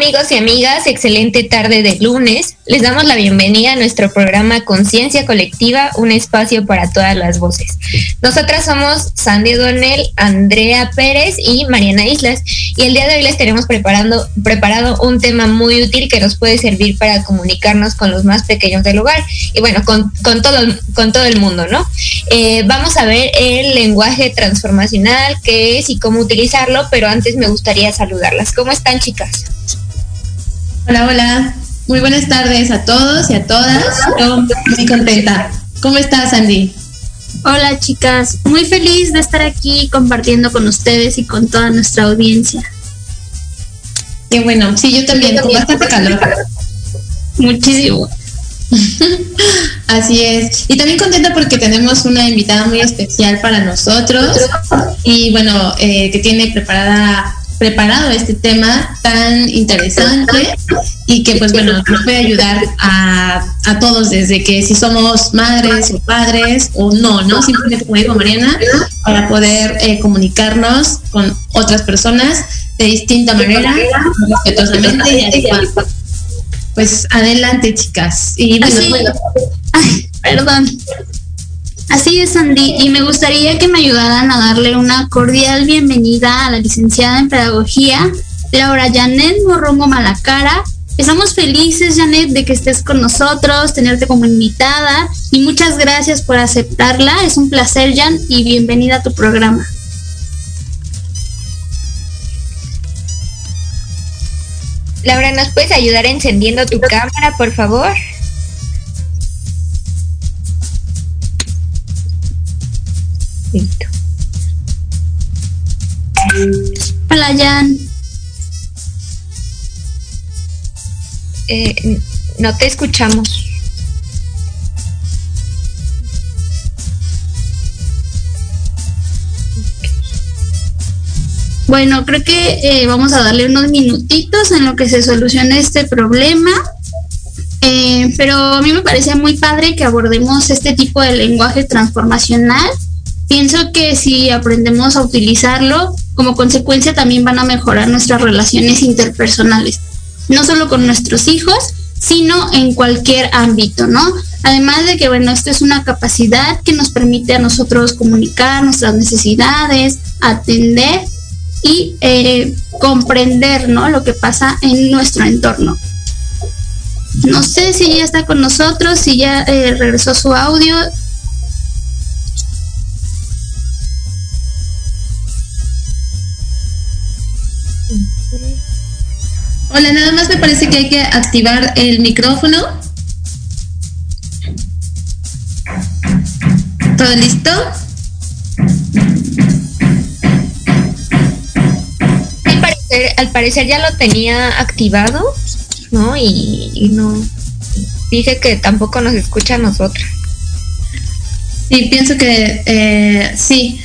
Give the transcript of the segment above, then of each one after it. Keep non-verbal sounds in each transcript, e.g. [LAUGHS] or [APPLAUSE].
Amigos y amigas, excelente tarde de lunes. Les damos la bienvenida a nuestro programa Conciencia Colectiva, un espacio para todas las voces. Nosotras somos Sandy Donel, Andrea Pérez y Mariana Islas. Y el día de hoy les tenemos preparando, preparado un tema muy útil que nos puede servir para comunicarnos con los más pequeños del lugar y bueno, con, todo, con todo el mundo, ¿no? Eh, vamos a ver el lenguaje transformacional, qué es y cómo utilizarlo, pero antes me gustaría saludarlas. ¿Cómo están chicas? Hola, hola. Muy buenas tardes a todos y a todas. muy contenta. ¿Cómo estás, Andy? Hola, chicas. Muy feliz de estar aquí compartiendo con ustedes y con toda nuestra audiencia. Qué bueno. Sí, yo también, con bastante calor. Muchísimo. [LAUGHS] Así es. Y también contenta porque tenemos una invitada muy especial para nosotros y bueno, eh, que tiene preparada preparado este tema tan interesante y que pues bueno, nos puede ayudar a, a todos desde que si somos madres o padres o no, ¿no? Simplemente como dijo Mariana, para poder eh, comunicarnos con otras personas de distinta manera, respetuosamente y así Pues adelante, chicas. Y bueno, perdón. Así es, Andy, y me gustaría que me ayudaran a darle una cordial bienvenida a la licenciada en Pedagogía, Laura Janet Morrongo Malacara. Estamos felices, Janet, de que estés con nosotros, tenerte como invitada, y muchas gracias por aceptarla. Es un placer, Jan, y bienvenida a tu programa. Laura, ¿nos puedes ayudar encendiendo tu cámara, por favor? Listo. Hola, Jan. Eh, no te escuchamos. Bueno, creo que eh, vamos a darle unos minutitos en lo que se solucione este problema. Eh, pero a mí me parecía muy padre que abordemos este tipo de lenguaje transformacional pienso que si aprendemos a utilizarlo, como consecuencia también van a mejorar nuestras relaciones interpersonales, no solo con nuestros hijos, sino en cualquier ámbito, ¿no? Además de que, bueno, esto es una capacidad que nos permite a nosotros comunicar nuestras necesidades, atender y eh, comprender, ¿no? Lo que pasa en nuestro entorno. No sé si ya está con nosotros, si ya eh, regresó su audio. Hola, nada más me parece que hay que activar el micrófono. ¿Todo listo? Al parecer, ya lo tenía activado, ¿no? Y, no. Dije que tampoco nos escucha a nosotras. Sí, pienso que eh, sí.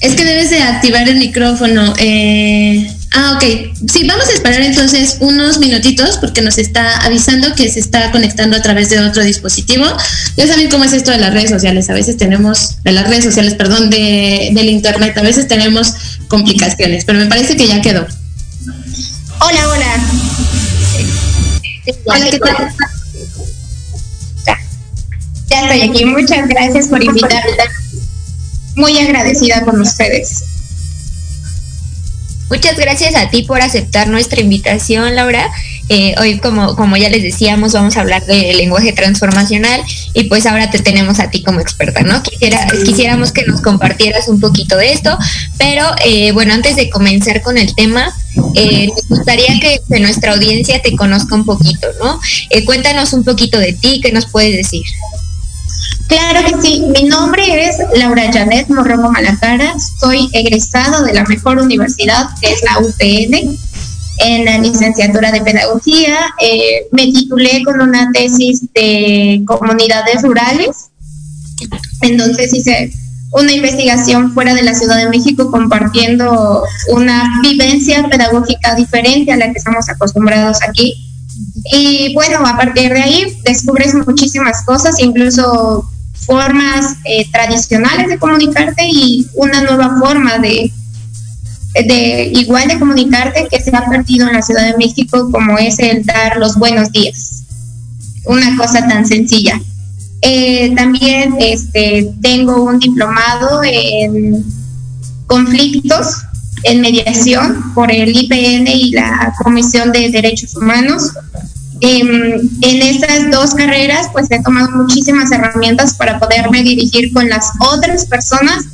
Es que debes de activar el micrófono. Eh, Ah, ok. Sí, vamos a esperar entonces unos minutitos porque nos está avisando que se está conectando a través de otro dispositivo. Ya saben cómo es esto de las redes sociales. A veces tenemos, de las redes sociales, perdón, de, del internet, a veces tenemos complicaciones, pero me parece que ya quedó. Hola, hola. Hola, ¿qué tal? Ya estoy aquí. Muchas gracias por invitarme. Muy agradecida con ustedes. Muchas gracias a ti por aceptar nuestra invitación, Laura. Eh, hoy, como, como ya les decíamos, vamos a hablar de lenguaje transformacional y pues ahora te tenemos a ti como experta, ¿no? Quisiera, quisiéramos que nos compartieras un poquito de esto, pero eh, bueno, antes de comenzar con el tema, eh, me gustaría que, que, nuestra audiencia te conozca un poquito, ¿no? Eh, cuéntanos un poquito de ti, ¿qué nos puedes decir? Claro que sí, mi nombre es Laura Janet Morromo Malacara, soy egresado de la mejor universidad que es la UPN en la licenciatura de pedagogía, eh, me titulé con una tesis de comunidades rurales, entonces hice una investigación fuera de la Ciudad de México compartiendo una vivencia pedagógica diferente a la que estamos acostumbrados aquí. Y bueno, a partir de ahí descubres muchísimas cosas, incluso formas eh, tradicionales de comunicarte y una nueva forma de, de igual de comunicarte que se ha perdido en la Ciudad de México como es el dar los buenos días. Una cosa tan sencilla. Eh, también este, tengo un diplomado en conflictos en mediación por el IPN y la Comisión de Derechos Humanos. Eh, en estas dos carreras, pues he tomado muchísimas herramientas para poderme dirigir con las otras personas,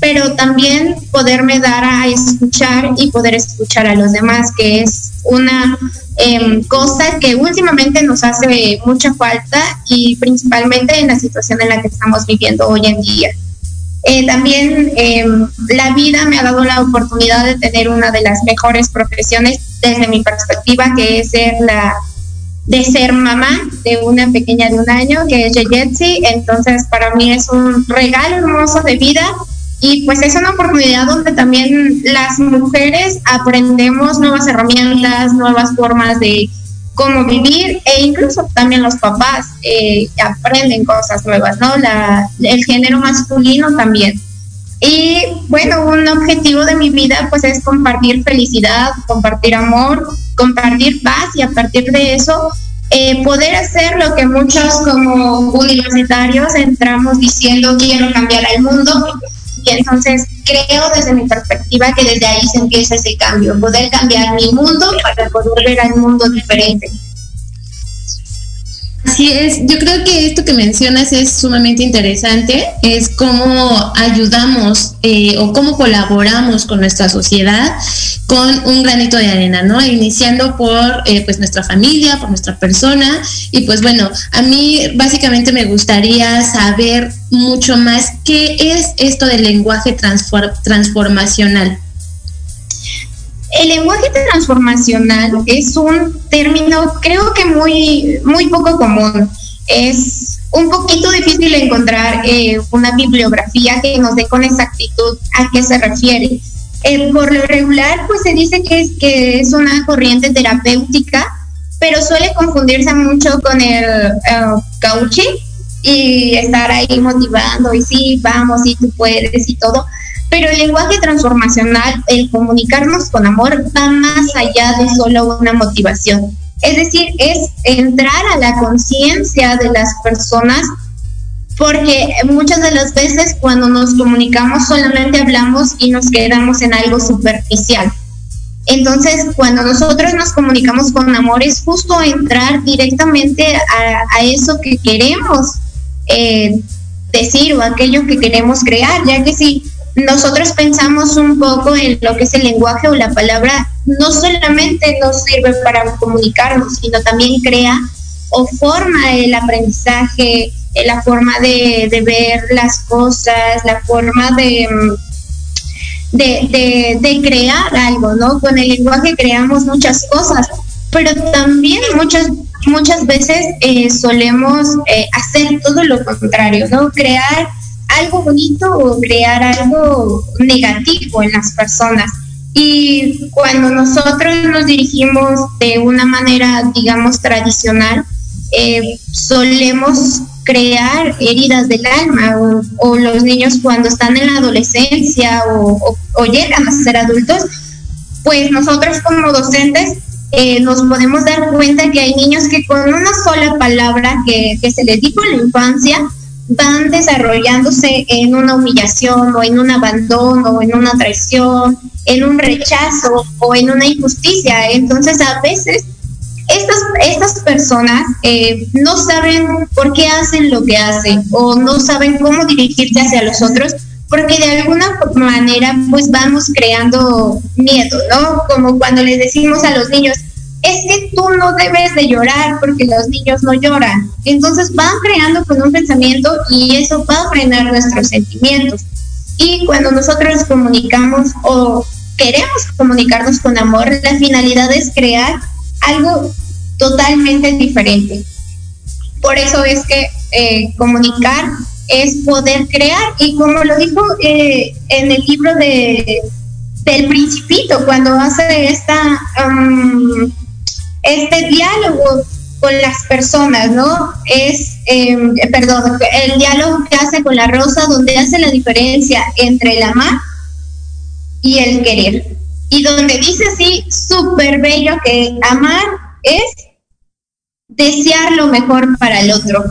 pero también poderme dar a escuchar y poder escuchar a los demás, que es una eh, cosa que últimamente nos hace mucha falta y principalmente en la situación en la que estamos viviendo hoy en día. Eh, también eh, la vida me ha dado la oportunidad de tener una de las mejores profesiones desde mi perspectiva, que es ser la de ser mamá de una pequeña de un año que es Yeyetsi, entonces para mí es un regalo hermoso de vida y pues es una oportunidad donde también las mujeres aprendemos nuevas herramientas, nuevas formas de cómo vivir e incluso también los papás eh, aprenden cosas nuevas, ¿no? La, el género masculino también. Y bueno, un objetivo de mi vida pues es compartir felicidad, compartir amor, compartir paz y a partir de eso eh, poder hacer lo que muchos como universitarios entramos diciendo quiero cambiar al mundo y entonces creo desde mi perspectiva que desde ahí se empieza ese cambio, poder cambiar mi mundo para poder ver al mundo diferente. Así es, yo creo que esto que mencionas es sumamente interesante, es cómo ayudamos eh, o cómo colaboramos con nuestra sociedad con un granito de arena, ¿no? Iniciando por eh, pues nuestra familia, por nuestra persona y pues bueno, a mí básicamente me gustaría saber mucho más qué es esto del lenguaje transform transformacional. El lenguaje transformacional es un término creo que muy, muy poco común. Es un poquito difícil encontrar eh, una bibliografía que nos dé con exactitud a qué se refiere. Eh, por lo regular, pues se dice que es, que es una corriente terapéutica, pero suele confundirse mucho con el uh, coaching y estar ahí motivando y sí, vamos, y tú puedes y todo pero el lenguaje transformacional, el comunicarnos con amor, va más allá de solo una motivación. Es decir, es entrar a la conciencia de las personas porque muchas de las veces cuando nos comunicamos solamente hablamos y nos quedamos en algo superficial. Entonces, cuando nosotros nos comunicamos con amor es justo entrar directamente a, a eso que queremos eh, decir o aquello que queremos crear, ya que si nosotros pensamos un poco en lo que es el lenguaje o la palabra, no solamente nos sirve para comunicarnos, sino también crea o forma el aprendizaje, eh, la forma de, de ver las cosas, la forma de, de, de, de crear algo, ¿no? Con el lenguaje creamos muchas cosas, pero también muchas muchas veces eh, solemos eh, hacer todo lo contrario, ¿no? Crear algo bonito o crear algo negativo en las personas. Y cuando nosotros nos dirigimos de una manera, digamos, tradicional, eh, solemos crear heridas del alma o, los niños cuando están en la adolescencia o, llegan a ser adultos, pues nosotros como docentes eh, nos podemos dar cuenta que hay niños que con una sola palabra que, que se les dijo en la infancia van desarrollándose en una humillación o en un abandono o en una traición, en un rechazo o en una injusticia. Entonces a veces estas, estas personas eh, no saben por qué hacen lo que hacen o no saben cómo dirigirse hacia los otros porque de alguna manera pues vamos creando miedo, ¿no? Como cuando les decimos a los niños, es que tú no debes de llorar porque los niños no lloran. Entonces van creando con un pensamiento y eso va a frenar nuestros sentimientos. Y cuando nosotros comunicamos o queremos comunicarnos con amor, la finalidad es crear algo totalmente diferente. Por eso es que eh, comunicar es poder crear y como lo dijo eh, en el libro de del principito cuando hace esta este diálogo con las personas, ¿no? Es, em, perdón, el diálogo que hace con la rosa donde hace la diferencia entre el amar y el querer. Y donde dice así, súper bello, que amar es desear lo mejor para el otro.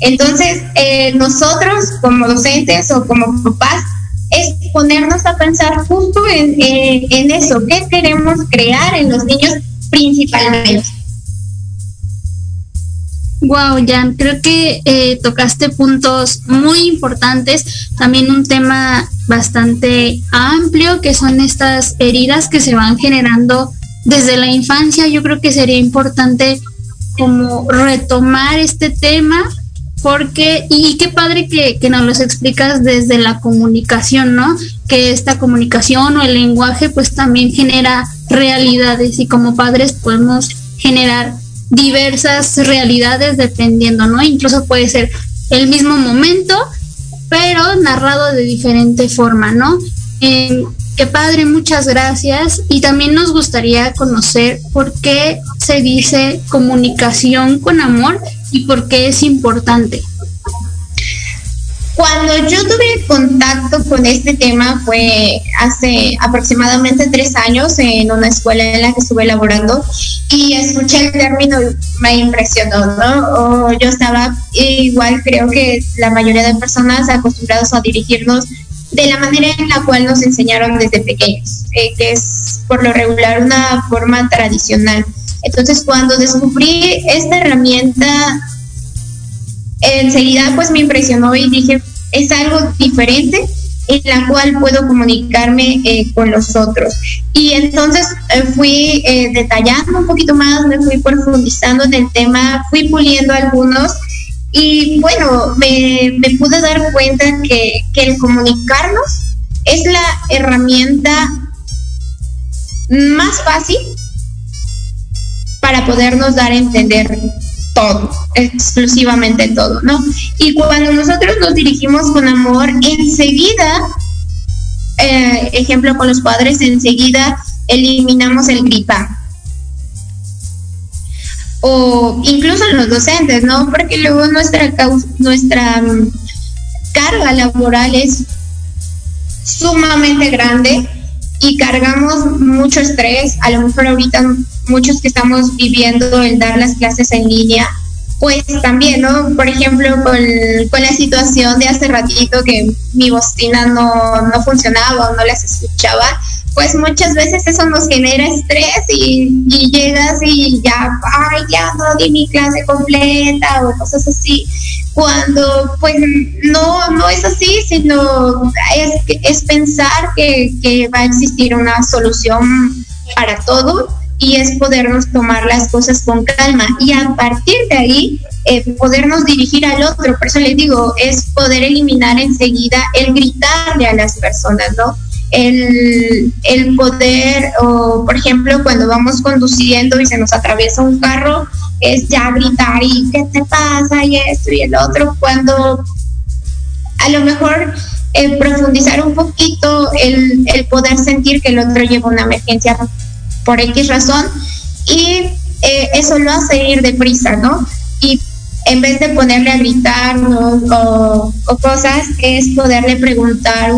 Entonces, eh, nosotros como docentes o como papás, es ponernos a pensar justo en, eh, en eso, qué queremos crear en los niños principalmente. Wow, Jan, creo que eh, tocaste puntos muy importantes, también un tema bastante amplio que son estas heridas que se van generando desde la infancia. Yo creo que sería importante como retomar este tema porque, y qué padre que, que nos los explicas desde la comunicación, ¿no? Que esta comunicación o el lenguaje pues también genera realidades y como padres podemos generar diversas realidades dependiendo, ¿no? Incluso puede ser el mismo momento, pero narrado de diferente forma, ¿no? Eh, qué padre, muchas gracias. Y también nos gustaría conocer por qué se dice comunicación con amor y por qué es importante. Cuando yo tuve contacto con este tema fue hace aproximadamente tres años en una escuela en la que estuve laborando y escuché el término y me impresionó, ¿no? yo estaba igual, creo que la mayoría de personas acostumbrados a dirigirnos de la manera en la cual nos enseñaron desde pequeños, eh, que es por lo regular una forma tradicional. Entonces, cuando descubrí esta herramienta enseguida pues me impresionó y dije, es algo diferente en la cual puedo comunicarme eh, con los otros. Y entonces eh, fui eh, detallando un poquito más, me fui profundizando en el tema, fui puliendo algunos y bueno, me, pude dar cuenta que, que el comunicarnos es la herramienta más fácil para podernos dar a entender todo, exclusivamente todo, ¿no? Y cuando nosotros nos dirigimos con amor, enseguida, eh, ejemplo con los padres, enseguida eliminamos el gritar. O incluso los docentes, ¿no? Porque luego nuestra, nuestra mm, carga laboral es sumamente grande y cargamos mucho estrés, a lo mejor ahorita muchos que estamos viviendo el dar las clases en línea, pues también, ¿no? Por ejemplo, con, la situación de hace ratito que mi bocina no, no funcionaba o no las escuchaba, pues muchas veces eso nos genera estrés y, llegas y ya, ay, ya no di mi clase completa o cosas así, cuando pues no, no es así, sino es, es pensar que va a existir una solución para todo y es podernos tomar las cosas con calma y a partir de ahí eh, podernos dirigir al otro. Por eso les digo, es poder eliminar enseguida el gritarle a las personas, ¿no? el, el poder, o por ejemplo, cuando vamos conduciendo y se nos atraviesa un carro, es ya gritar y qué te pasa y esto y el otro, cuando a lo mejor eh, profundizar un poquito el, el, poder sentir que el otro lleva una emergencia por X razón y eh, eso lo hace ir deprisa, ¿no? Y en vez de ponerle a gritar o, cosas, es poderle preguntar,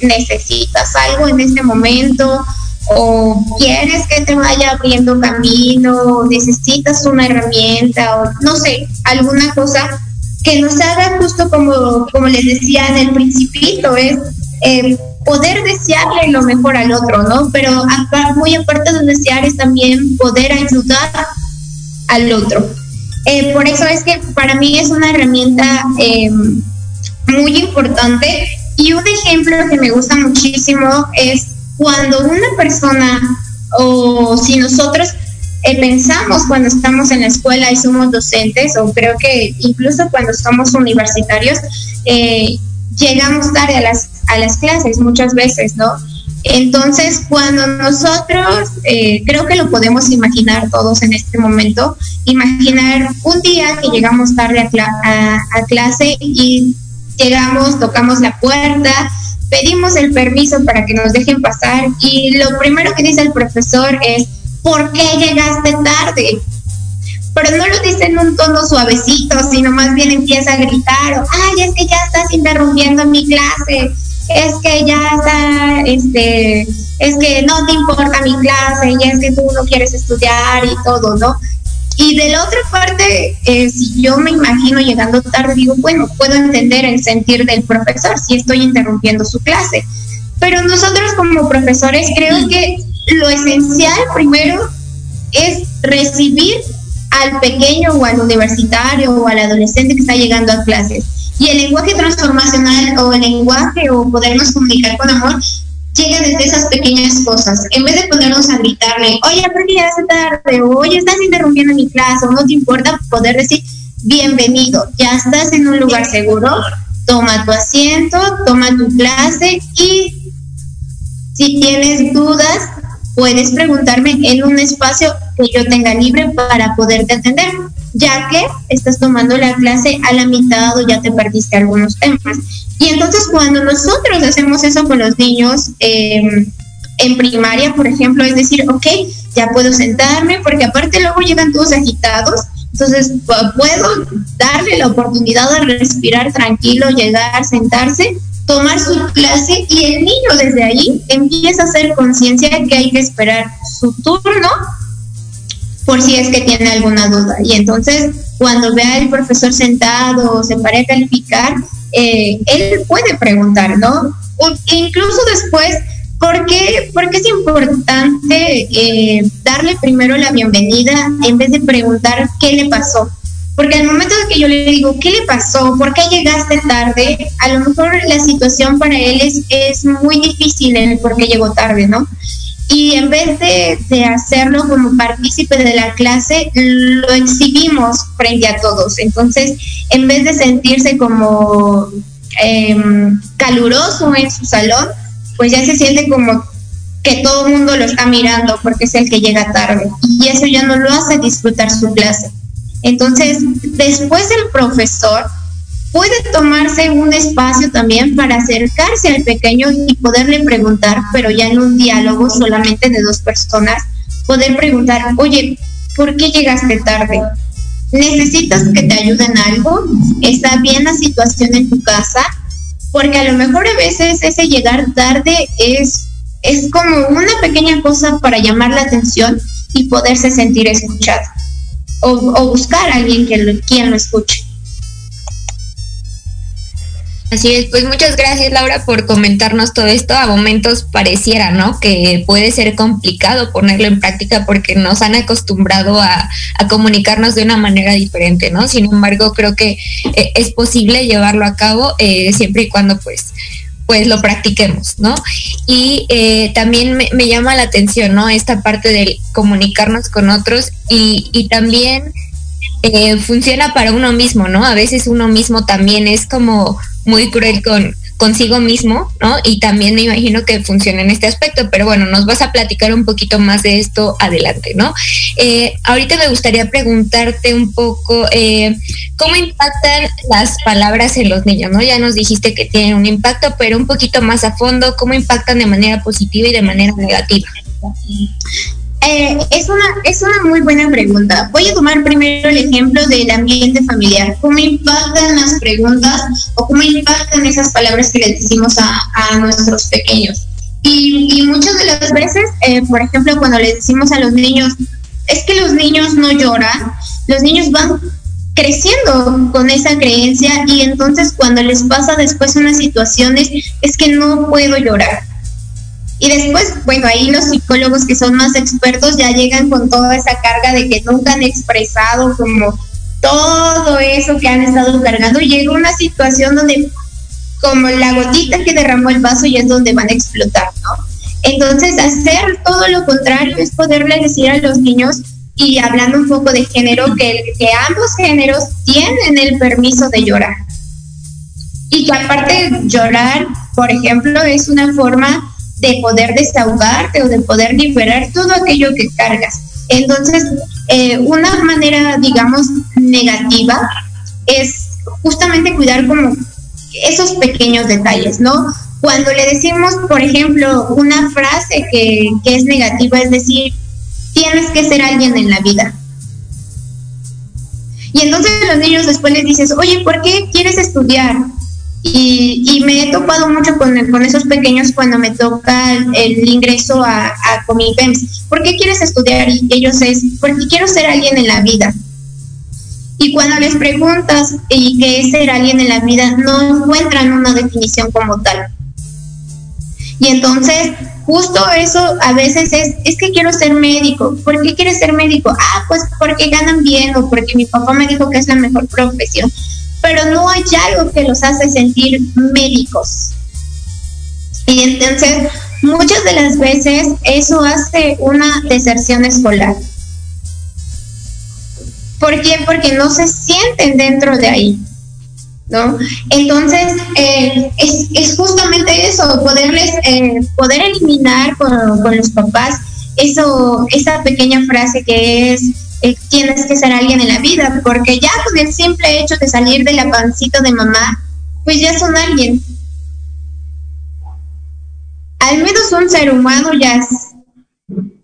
¿necesitas algo en este momento? ¿O quieres que te vaya abriendo camino? ¿Necesitas una herramienta? O no sé, alguna cosa que nos haga justo como, como les decía en el principito, es eh, poder desearle lo mejor al otro, ¿no? Pero muy aparte de desear es también poder ayudar al otro. Eh, por eso es que para mí es una herramienta eh, muy importante y un ejemplo que me gusta muchísimo es cuando una persona o si nosotros eh, pensamos cuando estamos en la escuela y somos docentes, o creo que incluso cuando somos universitarios, llegamos tarde a las, a las clases muchas veces, ¿no? Entonces, cuando nosotros, eh, creo que lo podemos imaginar todos en este momento, imaginar un día que llegamos tarde a, a, clase y llegamos, tocamos la puerta, pedimos el permiso para que nos dejen pasar y lo primero que dice el profesor es, ¿por qué llegaste tarde? Pero no lo dice en un tono suavecito, sino más bien empieza a gritar, ay, es que ya estás interrumpiendo mi clase, es que ya está, este, es que no te importa mi clase y es que tú no quieres estudiar y todo, ¿no? Y de la otra parte, eh, si yo me imagino llegando tarde, digo, bueno, puedo entender el sentir del profesor si estoy interrumpiendo su clase. Pero nosotros como profesores creo que lo esencial primero es recibir al pequeño o al universitario o al adolescente que está llegando a clases y el lenguaje transformacional o el lenguaje o podernos comunicar con amor llega desde esas pequeñas cosas. En vez de ponernos a gritarle, oye, ¿por qué llegaste tarde? Oye, estás interrumpiendo mi clase, o no te importa poder decir, bienvenido, ya estás en un lugar seguro, toma tu asiento, toma tu clase y si tienes dudas, puedes preguntarme en un espacio que yo tenga libre para poderte atender ya que estás tomando la clase a la mitad o ya te perdiste algunos temas. Y entonces cuando nosotros hacemos eso con los niños em, en primaria, por ejemplo, es decir, ok, ya puedo sentarme, porque aparte luego llegan todos agitados, entonces puedo darle la oportunidad de respirar tranquilo, llegar, sentarse, tomar su clase y el niño desde ahí empieza a hacer conciencia que hay que esperar su turno por si es que tiene alguna duda. Y entonces, cuando vea al profesor sentado o se pare a calificar, eh, él puede preguntar, ¿no? O incluso después, ¿por qué, porque es importante eh, darle primero la bienvenida en vez de preguntar qué le pasó? Porque al momento de que yo le digo, ¿qué le pasó? ¿Por qué llegaste tarde? A lo mejor la situación para él es, es muy difícil en el por qué llegó tarde, ¿no? Y en vez de, hacerlo como partícipe de la clase, lo exhibimos frente a todos. Entonces, en vez de sentirse como em, caluroso en su salón, pues ya se siente como que todo el mundo lo está mirando porque es el que llega tarde. Y eso ya no lo hace disfrutar su clase. Entonces, después el profesor puede tomarse un espacio también para acercarse al pequeño y poderle preguntar, pero ya en un diálogo solamente de dos personas, poder preguntar, oye, ¿por qué llegaste tarde? ¿Necesitas que te ayuden algo? ¿Está bien la situación en tu casa? Porque a lo mejor a veces ese llegar tarde es, es como una pequeña cosa para llamar la atención y poderse sentir escuchado. O, o buscar a alguien que lo, quien lo escuche. Así es, pues muchas gracias Laura por comentarnos todo esto. A momentos pareciera, ¿no? Que puede ser complicado ponerlo en práctica porque nos han acostumbrado a, comunicarnos de una manera diferente, ¿no? Sin embargo, creo que eh, es posible llevarlo a cabo eh, siempre y cuando pues pues lo practiquemos, ¿no? Y eh, también me, llama la atención, ¿no? Esta parte de comunicarnos con otros y, y también funciona para uno mismo, ¿no? A veces uno mismo también es como muy cruel con, consigo mismo, ¿no? Y también me imagino que funciona en este aspecto, pero bueno, nos vas a platicar un poquito más de esto adelante, ¿no? Eh, ahorita me gustaría preguntarte un poco eh, cómo impactan las palabras en los niños, ¿no? Ya nos dijiste que tienen un impacto, pero un poquito más a fondo, cómo impactan de manera positiva y de manera negativa. Eh, es, una, es una muy buena pregunta. Voy a tomar primero el ejemplo del ambiente familiar. ¿Cómo impactan las preguntas o cómo impactan esas palabras que le decimos a, nuestros pequeños? Y, muchas de las veces, eh, por ejemplo, cuando les decimos a los niños, es que los niños no lloran, los niños van creciendo con esa creencia y entonces cuando les pasa después unas situaciones es que no puedo llorar y después, bueno, ahí los psicólogos que son más expertos ya llegan con toda esa carga de que nunca han expresado como todo eso que han estado cargando. Llega una situación donde como la gotita que derramó el vaso y es donde van a explotar, ¿no? Entonces, hacer todo lo contrario es poderle decir a los niños y hablando un poco de género, que, que ambos géneros tienen el permiso de llorar. Y que aparte llorar, por ejemplo, es una forma de poder desahogarte o de poder liberar todo aquello que cargas. Entonces, eh, una manera, digamos, negativa es justamente cuidar como esos pequeños detalles, ¿no? Cuando le decimos, por ejemplo, una frase que, que es negativa, es decir, tienes que ser alguien en la vida. Y entonces los niños después les dices, oye, ¿por qué quieres estudiar? Y, me he topado mucho con, con esos pequeños cuando me toca el, ingreso a, a Comipems. ¿Por qué quieres estudiar? Y ellos es, porque quiero ser alguien en la vida. Y cuando les preguntas y qué es ser alguien en la vida, no encuentran una definición como tal. Y entonces, justo eso a veces es, es que quiero ser médico. ¿Por qué quieres ser médico? Ah, pues porque ganan bien o porque mi papá me dijo que es la mejor profesión pero no hay algo que los hace sentir médicos. Y entonces, muchas de las veces eso hace una deserción escolar. ¿Por qué? Porque no se sienten dentro de ahí. ¿No? Entonces, eh, es, justamente eso, poderles, eh, poder eliminar con, con, los papás eso, esa pequeña frase que es eh, tienes que ser alguien en la vida, porque ya con el simple hecho de salir de la pancita de mamá, pues ya son alguien. Al menos un ser humano ya es.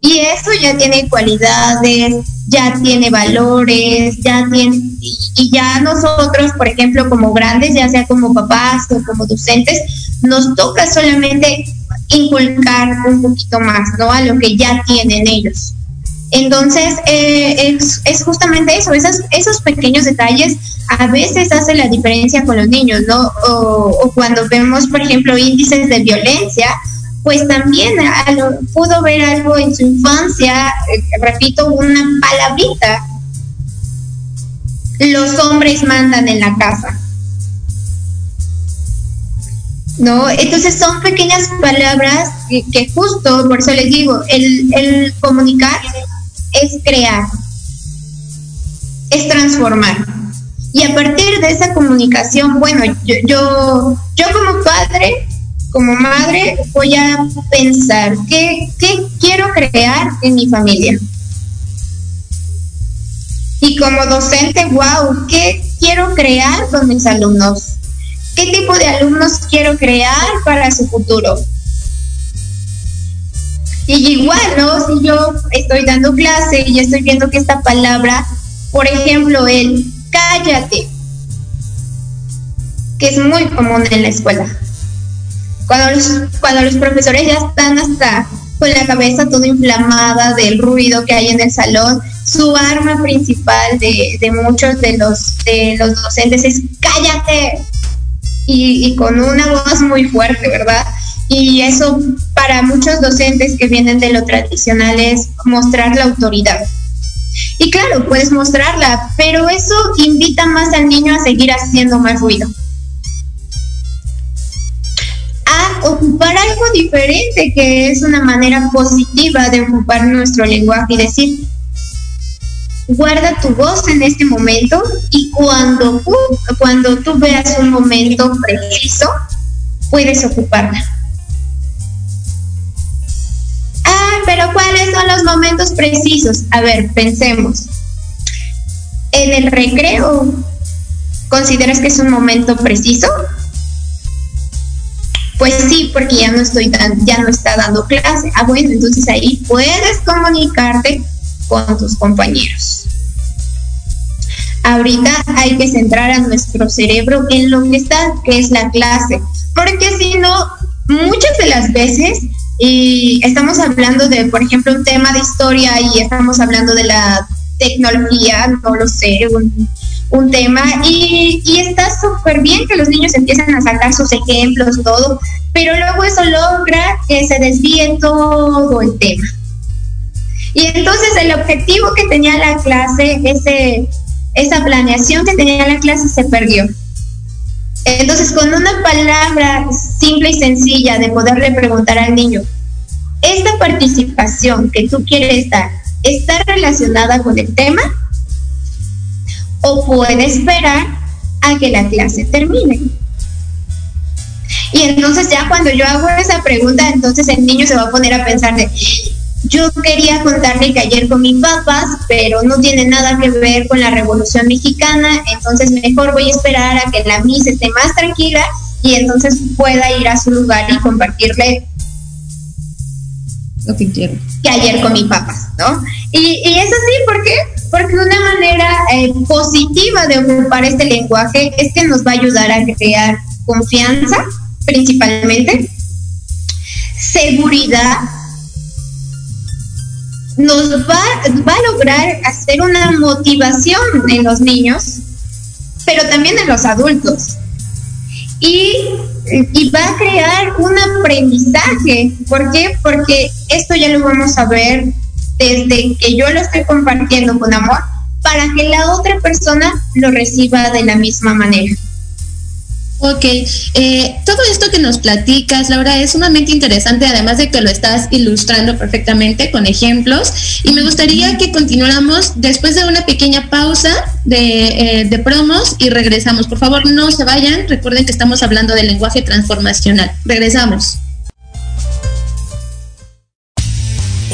Y eso ya tiene cualidades, ya tiene valores, ya tiene, y ya nosotros, por ejemplo, como grandes, ya sea como papás o como docentes, nos toca solamente inculcar un poquito más, ¿no? A lo que ya tienen ellos. Entonces, eh, es, justamente eso, esos, esos pequeños detalles a veces hacen la diferencia con los niños, ¿no? O, cuando vemos, por ejemplo, índices de violencia, pues también pudo ver algo en su infancia, eh, repito, una palabrita. Los hombres mandan en la casa. ¿no? Entonces son pequeñas palabras que, justo, por eso les digo, el, el comunicar es crear, es transformar. Y a partir de esa comunicación, bueno, yo, yo, yo como padre, como madre, voy a pensar qué, qué quiero crear en mi familia. Y como docente, wow, ¿qué quiero crear con mis alumnos? ¿Qué tipo de alumnos quiero crear para su futuro? Y igual, ¿no? Si yo estoy dando clase y estoy viendo que esta palabra, por ejemplo, el cállate, que es muy común en la escuela. Cuando los, cuando los profesores ya están hasta con la cabeza toda inflamada del ruido que hay en el salón, su arma principal de, de muchos de los, de los docentes es cállate. Y, y con una voz muy fuerte, ¿verdad? Y eso para muchos docentes que vienen de lo tradicional es mostrar la autoridad. Y claro, puedes mostrarla, pero eso invita más al niño a seguir haciendo más ruido. A ocupar algo diferente, que es una manera positiva de ocupar nuestro lenguaje y decir, guarda tu voz en este momento y cuando, cuando tú veas un momento preciso, puedes ocuparla. Pero ¿cuáles son los momentos precisos? A ver, pensemos. En el recreo, ¿consideras que es un momento preciso? Pues sí, porque ya no estoy está dando clase. Ah, bueno, entonces ahí puedes comunicarte con tus compañeros. Ahorita hay que centrar a nuestro cerebro en lo que está, que es la clase, porque si no, muchas de las veces y estamos hablando de, por ejemplo, un tema de historia y estamos hablando de la tecnología, no lo sé, un, un tema y, está súper bien que los niños empiecen a sacar sus ejemplos, todo, pero luego eso logra que se desvíe todo el tema. Y entonces el objetivo que tenía la clase, ese, esa planeación que tenía la clase se perdió. Entonces, con una palabra simple y sencilla de poderle preguntar al niño, ¿esta participación que tú quieres dar está relacionada con el tema? ¿O puede esperar a que la clase termine? Y entonces ya cuando yo hago esa pregunta, entonces el niño se va a poner a pensar de, yo quería contarle que ayer con mis papás, pero no tiene nada que ver con la Revolución Mexicana, entonces mejor voy a esperar a que la misa esté más tranquila y entonces pueda ir a su lugar y compartirle lo que quiero. Que ayer con mis papás, ¿no? Y, y es así, ¿por qué? Porque una manera eh, positiva de ocupar este lenguaje es que nos va a ayudar a crear confianza, principalmente, seguridad, nos va, va a lograr hacer una motivación en los niños, pero también en los adultos. Y, y, va a crear un aprendizaje. ¿Por qué? Porque esto ya lo vamos a ver desde que yo lo estoy compartiendo con amor para que la otra persona lo reciba de la misma manera. Ok, eh, todo esto que nos platicas, Laura, es sumamente interesante, además de que lo estás ilustrando perfectamente con ejemplos. Y me gustaría que continuáramos después de una pequeña pausa de, eh, de promos y regresamos. Por favor, no se vayan. Recuerden que estamos hablando del lenguaje transformacional. Regresamos.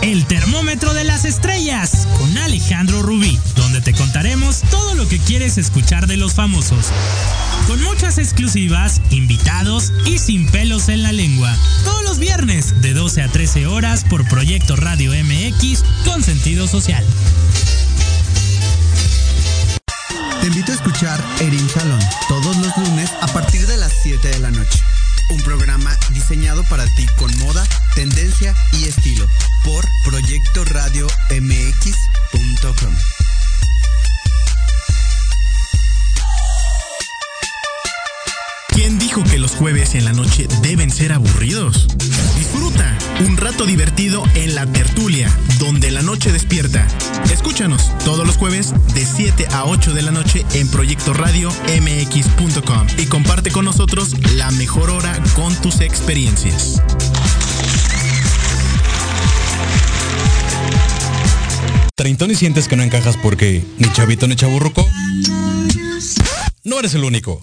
El termómetro de las estrellas con Alejandro Rubí, donde te contaremos todo lo que quieres escuchar de los famosos. Con muchas exclusivas, invitados y sin pelos en la lengua. Todos los viernes de 12 a 13 horas por Proyecto Radio MX con sentido social. Te invito a escuchar Erin Salón todos los lunes a partir de las 7 de la noche. Un programa diseñado para ti con moda, tendencia y estilo por Proyecto ¿Quién dijo que los jueves en la noche deben ser aburridos? Disfruta un rato divertido en la tertulia, donde la noche despierta. Escúchanos todos los jueves de 7 a 8 de la noche en Proyecto Radio MX.com y comparte con nosotros la mejor hora con tus experiencias. ¿Treintón y sientes que no encajas porque ni chavito ni chaburruco? No eres el único.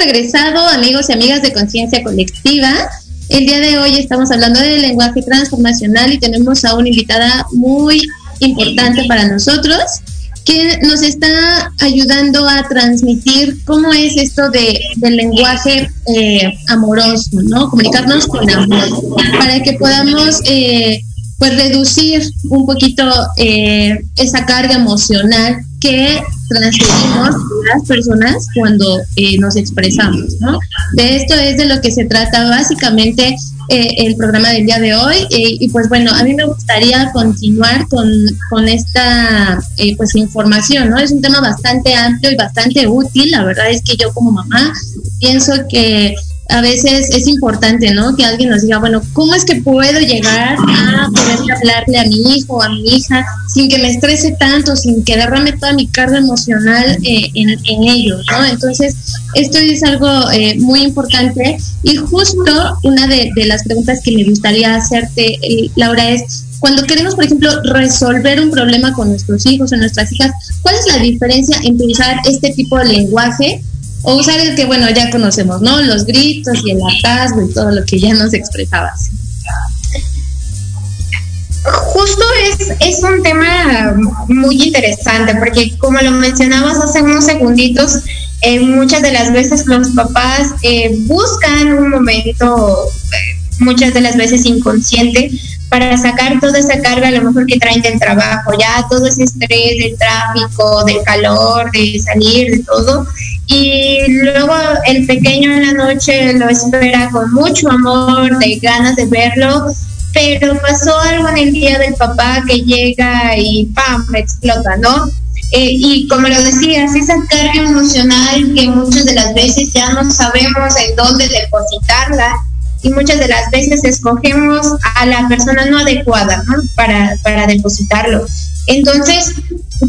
regresado, amigos y amigas de Conciencia Colectiva. El día de hoy estamos hablando del lenguaje transformacional y tenemos a una invitada muy importante para nosotros que nos está ayudando a transmitir cómo es esto de, del lenguaje eh, amoroso, ¿no? Comunicarnos con amor, para que podamos eh, pues reducir un poquito eh, esa carga emocional que transferimos las personas cuando eh, nos expresamos, ¿no? De esto es de lo que se trata básicamente eh, el programa del día de hoy y pues bueno, a mí me gustaría continuar con, con esta pues información, ¿no? Es un tema bastante amplio y bastante útil, la verdad es que yo como mamá pienso que a veces es importante, ¿no? Que alguien nos diga, bueno, ¿cómo es que puedo llegar a poder hablarle a mi hijo o a mi hija sin que me estrese tanto, sin que derrame toda mi carga emocional eh, en, ellos, ¿no? Entonces, esto es algo eh, muy importante y justo una de, de, las preguntas que me gustaría hacerte, eh, Laura, es, cuando queremos, por ejemplo, resolver un problema con nuestros hijos o nuestras hijas, ¿cuál es la diferencia entre usar este tipo de lenguaje o usar el que, bueno, ya conocemos, ¿no? Los gritos y el hartazgo y todo lo que ya nos expresabas. Justo es, es un tema muy interesante, porque como lo mencionabas hace unos segunditos, eh, muchas de las veces los papás eh, buscan un momento, eh, muchas de las veces inconsciente, para sacar toda esa carga a lo mejor que traen del trabajo, ya todo ese estrés del tráfico, del calor, de salir, de todo. Y luego el pequeño en la noche lo espera con mucho amor, de ganas de verlo, pero pasó algo en el día del papá que llega y ¡pam! explota, ¿no? Eh, y como lo decías, esa carga emocional que muchas de las veces ya no sabemos en dónde depositarla y muchas de las veces escogemos a la persona no adecuada ¿no? Para, para depositarlo. Entonces,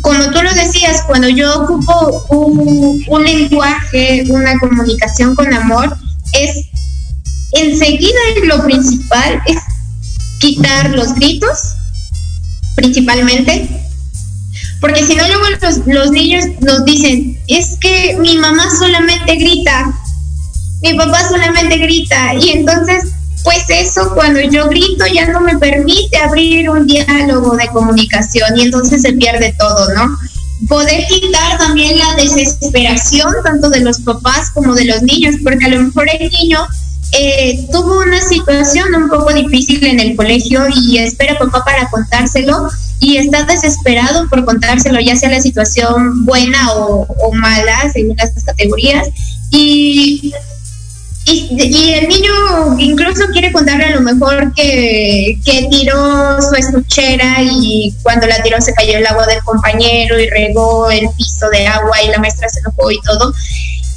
como tú lo decías, cuando yo ocupo un, un lenguaje, una comunicación con amor, es enseguida lo principal es quitar los gritos, principalmente, porque si no luego los, los niños nos dicen, es que mi mamá solamente grita, mi papá solamente grita y entonces pues eso cuando yo grito ya no me permite abrir un diálogo de comunicación y entonces se pierde todo, ¿no? Poder quitar también la desesperación tanto de los papás como de los niños, porque a lo mejor el niño eh, tuvo una situación un poco difícil en el colegio y espera a papá para contárselo y está desesperado por contárselo, ya sea la situación buena o, o mala, según las categorías. Y y, el niño incluso quiere contarle a lo mejor que, que tiró su estuchera y cuando la tiró se cayó el agua del compañero y regó el piso de agua y la maestra se enojó y todo.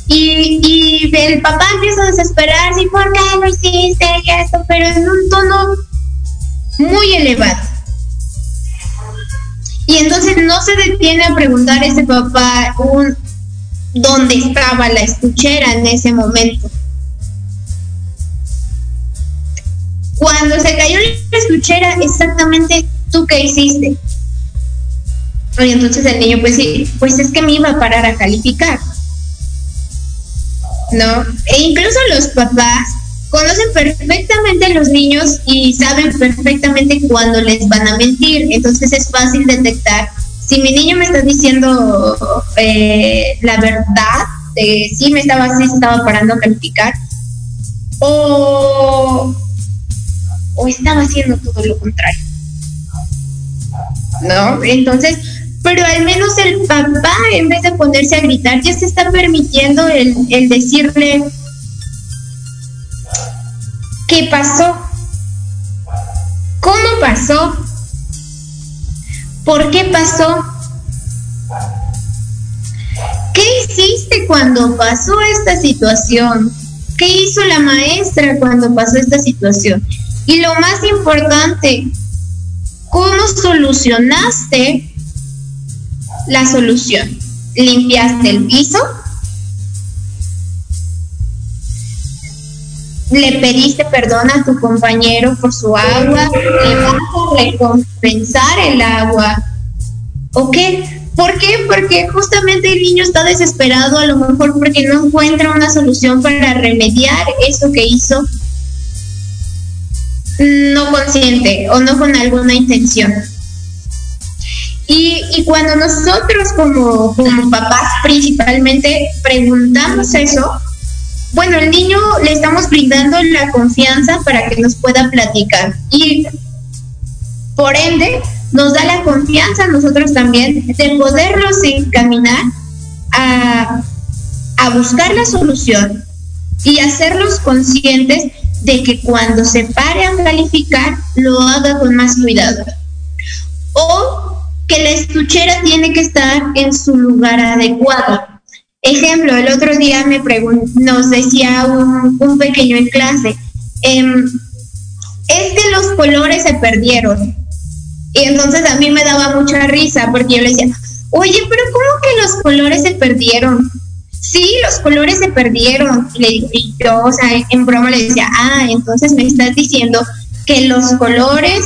Y, y el papá empieza a desesperarse, ¿y por qué lo hiciste? Y esto, pero en un tono muy elevado. Y entonces no se detiene a preguntar a ese papá un, dónde estaba la estuchera en ese momento Cuando se cayó la estuchera, exactamente tú qué hiciste. Y entonces el niño, pues sí, pues es que me iba a parar a calificar. ¿No? E incluso los papás conocen perfectamente a los niños y saben perfectamente cuándo les van a mentir. Entonces es fácil detectar si mi niño me está diciendo eh, la verdad, de sí me estaba, sí estaba parando a calificar, o, o estaba haciendo todo lo contrario. ¿No? Entonces, pero al menos el papá, en vez de ponerse a gritar, ya se está permitiendo el, el decirle, ¿qué pasó? ¿Cómo pasó? ¿Por qué pasó? ¿Qué hiciste cuando pasó esta situación? ¿Qué hizo la maestra cuando pasó esta situación? Y lo más importante, ¿cómo solucionaste la solución? ¿Limpiaste el piso? ¿Le pediste perdón a tu compañero por su agua? ¿Le vas a recompensar el agua? ¿O qué? ¿Por qué? Porque justamente el niño está desesperado, a lo mejor porque no encuentra una solución para remediar eso que hizo no consciente o no con alguna intención. Y, cuando nosotros como, como papás principalmente preguntamos eso, bueno, el niño le estamos brindando la confianza para que nos pueda platicar. Y por ende, nos da la confianza a nosotros también de poderlos encaminar a, a buscar la solución y hacerlos conscientes de que cuando se pare a calificar lo haga con más cuidado. O que la estuchera tiene que estar en su lugar adecuado. Ejemplo, el otro día me nos decía un, un, pequeño en clase, em, es que los colores se perdieron. Y entonces a mí me daba mucha risa porque yo le decía, oye, pero ¿cómo que los colores se perdieron? Sí, los colores se perdieron. Y yo, o sea, en broma le decía, ah, entonces me estás diciendo que los colores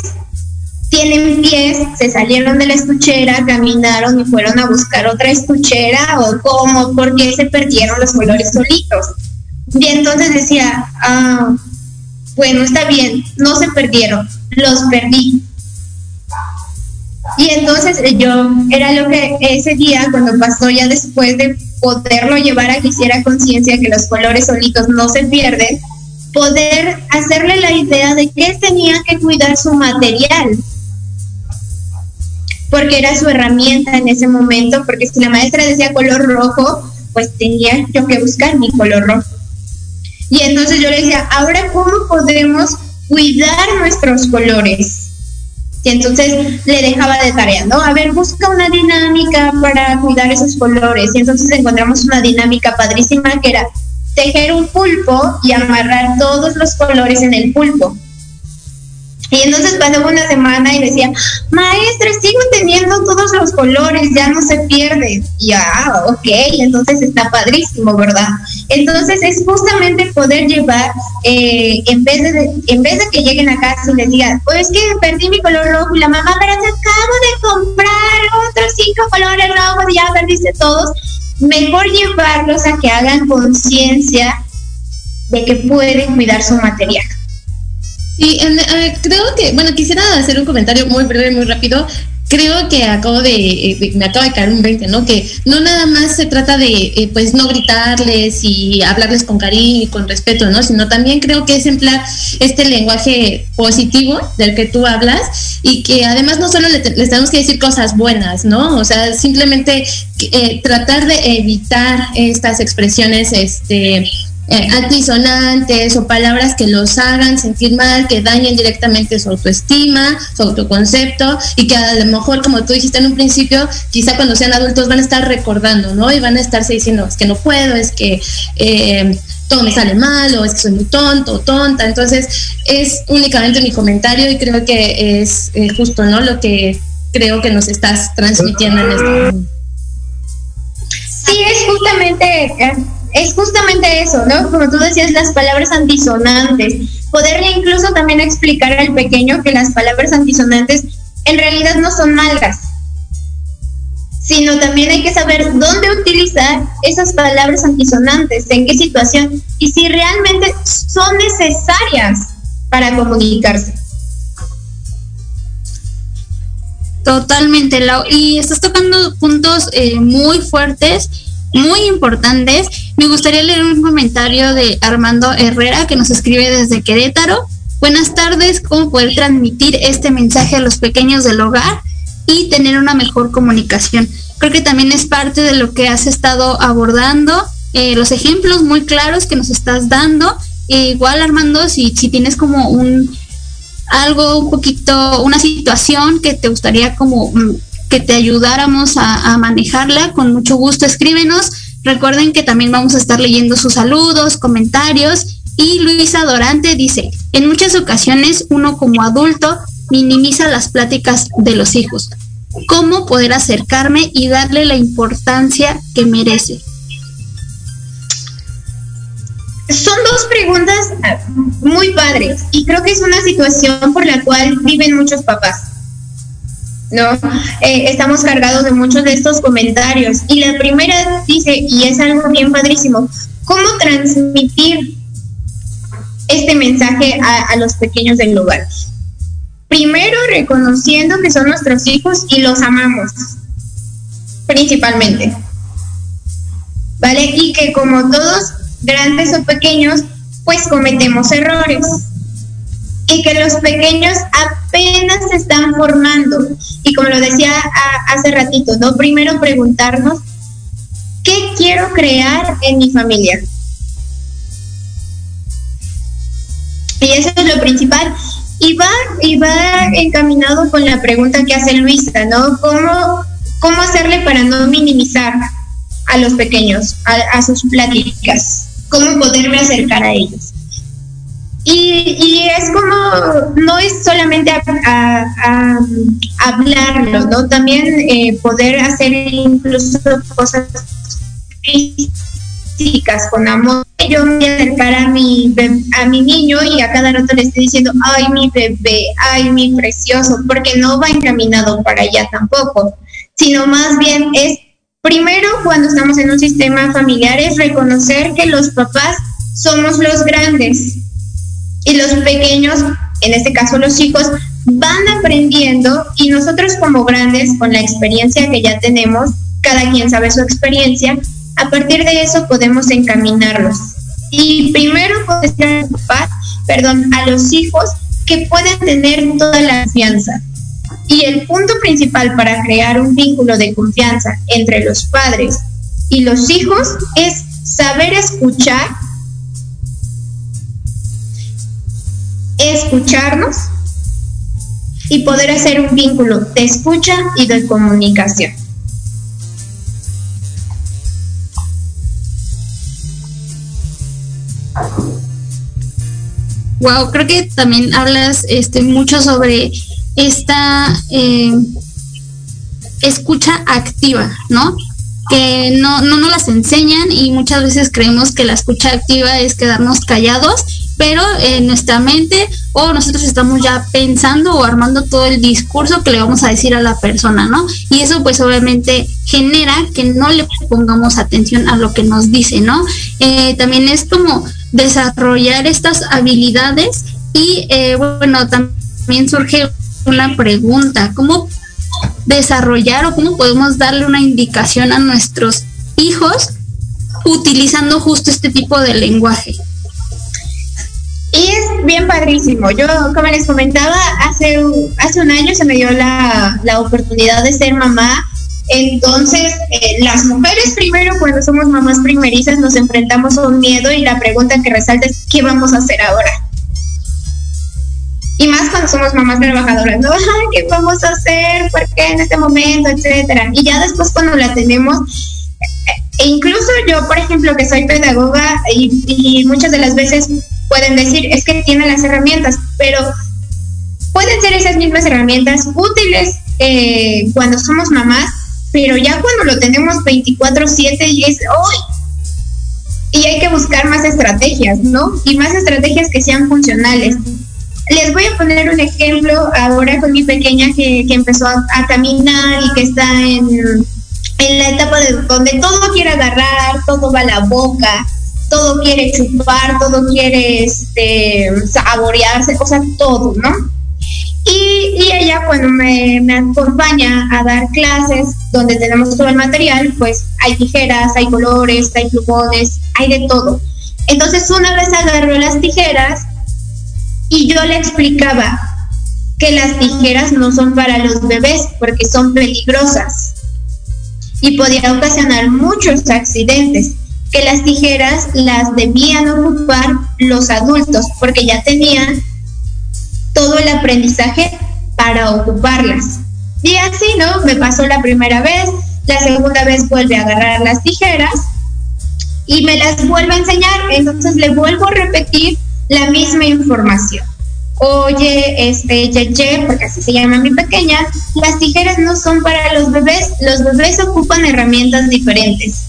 tienen pies, se salieron de la estuchera, caminaron y fueron a buscar otra estuchera o cómo, por qué se perdieron los colores solitos. Y entonces decía, ah, bueno, está bien, no se perdieron, los perdí. Y entonces yo era lo que ese día, cuando pasó ya después de poderlo llevar a que hiciera conciencia que los colores solitos no se pierden, poder hacerle la idea de que tenía que cuidar su material, porque era su herramienta en ese momento, porque si la maestra decía color rojo, pues tenía yo que buscar mi color rojo. Y entonces yo le decía, ahora cómo podemos cuidar nuestros colores. Y entonces le dejaba de tarea, ¿no? A ver, busca una dinámica para cuidar esos colores. Y entonces encontramos una dinámica padrísima que era tejer un pulpo y amarrar todos los colores en el pulpo. Y entonces pasó una semana y decía, maestra, sigo teniendo todos los colores, ya no se pierde. Y ah, ok, entonces está padrísimo, ¿verdad? Entonces es justamente poder llevar, eh, en, vez de, en vez de que lleguen a casa y les digan, pues es que perdí mi color rojo y la mamá, pero te acabo de comprar otros cinco colores rojos y ya perdiste todos, mejor llevarlos a que hagan conciencia de que pueden cuidar su material. Sí, eh, creo que, bueno, quisiera hacer un comentario muy breve, muy rápido. Creo que acabo de, eh, me acaba de caer un 20, ¿no? Que no nada más se trata de, eh, pues, no gritarles y hablarles con cariño y con respeto, ¿no? Sino también creo que es emplear este lenguaje positivo del que tú hablas y que además no solo les tenemos que decir cosas buenas, ¿no? O sea, simplemente tratar de evitar estas expresiones, este, eh, altisonantes o palabras que los hagan sentir mal, que dañen directamente su autoestima, su autoconcepto y que a lo mejor, como tú dijiste en un principio, quizá cuando sean adultos van a estar recordando, ¿no? Y van a estarse diciendo, es que no puedo, es que... Eh, todo me sale mal o es que soy muy tonto o tonta. Entonces, es únicamente mi comentario y creo que es eh, justo, ¿no? Lo que creo que nos estás transmitiendo en este momento. Sí, es justamente es justamente eso, ¿no? Como tú decías, las palabras antisonantes. Poderle incluso también explicar al pequeño que las palabras antisonantes en realidad no son malas, sino también hay que saber dónde utilizar esas palabras antisonantes, en qué situación y si realmente son necesarias para comunicarse. Totalmente, Lau. Y estás tocando puntos eh, muy fuertes muy importantes. Me gustaría leer un comentario de Armando Herrera que nos escribe desde Querétaro. Buenas tardes, ¿cómo poder transmitir este mensaje a los pequeños del hogar y tener una mejor comunicación? Creo que también es parte de lo que has estado abordando, eh, los ejemplos muy claros que nos estás dando. Eh, igual Armando, si, si tienes como un algo un poquito, una situación que te gustaría como mm, que te ayudáramos a, manejarla, con mucho gusto escríbenos. Recuerden que también vamos a estar leyendo sus saludos, comentarios. Y Luisa Dorante dice, en muchas ocasiones uno como adulto minimiza las pláticas de los hijos. ¿Cómo poder acercarme y darle la importancia que merece? Son dos preguntas ah, muy padres y creo que es una situación por la cual viven muchos papás ¿no? Eh, estamos cargados de muchos de estos comentarios. Y la primera dice, y es algo bien padrísimo, ¿cómo transmitir este mensaje a, a los pequeños del hogar? Primero reconociendo que son nuestros hijos y los amamos, principalmente. ¿Vale? Y que como todos, grandes o pequeños, pues cometemos errores y que los pequeños apenas se están formando. Y como lo decía hace ratito, ¿no? Primero preguntarnos, ¿qué quiero crear en mi familia? Y eso es lo principal. Y va, y va encaminado con la pregunta que hace Luisa, ¿no? ¿Cómo, cómo hacerle para no minimizar a los pequeños, a sus pláticas? ¿Cómo poderme acercar a ellos? Y, es como, no es solamente hablarlo, ¿no? También eh, poder hacer incluso cosas físicas con amor. Yo me a acercar a mi, a mi niño y a cada rato le estoy diciendo, ay, mi bebé, ay, mi precioso, porque no va encaminado para allá tampoco, sino más bien es, primero cuando estamos en un sistema familiar, es reconocer que los papás somos los grandes, y los pequeños, en este caso los chicos, van aprendiendo y nosotros como grandes, con la experiencia que ya tenemos, cada quien sabe su experiencia, a partir de eso podemos encaminarlos. Y primero poder perdón, a los hijos que pueden tener toda la confianza. Y el punto principal para crear un vínculo de confianza entre los padres y los hijos es saber escuchar escucharnos y poder hacer un vínculo de escucha y de comunicación. Wow, creo que también hablas este, mucho sobre esta eh, escucha activa, ¿no? Que no, no nos las enseñan y muchas veces creemos que la escucha activa es quedarnos callados pero en nuestra mente o nosotros estamos ya pensando o armando todo el discurso que le vamos a decir a la persona, ¿no? Y eso pues obviamente genera que no le pongamos atención a lo que nos dice, ¿no? Eh, también es como desarrollar estas habilidades y eh, bueno, también surge una pregunta, ¿cómo desarrollar o cómo podemos darle una indicación a nuestros hijos utilizando justo este tipo de lenguaje? Y es bien padrísimo. Yo, como les comentaba, hace, hace un año se me dio la, oportunidad de ser mamá. Entonces, eh, las mujeres primero, cuando somos mamás primerizas, nos enfrentamos a un miedo y la pregunta que resalta es, ¿qué vamos a hacer ahora? Y más cuando somos mamás trabajadoras, ¿no? [LAUGHS] ¿Qué vamos a hacer? ¿Por qué en este momento? Etcétera. Y ya después cuando la tenemos, e incluso yo, por ejemplo, que soy pedagoga y, y muchas de las veces pueden decir, es que tiene las herramientas, pero pueden ser esas mismas herramientas útiles eh, cuando somos mamás, pero ya cuando lo tenemos 24/7 y es hoy. Y hay que buscar más estrategias, ¿no? Y más estrategias que sean funcionales. Les voy a poner un ejemplo ahora con mi pequeña que, empezó a, a, caminar y que está en, en la etapa de donde todo quiere agarrar, todo va a la boca, todo quiere chupar, todo quiere este, saborearse, o sea, todo, ¿no? Y, ella me, me, acompaña a dar clases donde tenemos todo el material, pues hay tijeras, hay colores, hay plumones, hay de todo. Entonces una vez agarró las tijeras y yo le explicaba que las tijeras no son para los bebés porque son peligrosas y podía ocasionar muchos accidentes que las tijeras las debían ocupar los adultos porque ya tenían todo el aprendizaje para ocuparlas. Y así, ¿no? Me pasó la primera vez, la segunda vez vuelve a agarrar las tijeras y me las vuelve a enseñar, entonces le vuelvo a repetir la misma información. Oye, este, Yeye, porque así se llama mi pequeña, las tijeras no son para los bebés, los bebés ocupan herramientas diferentes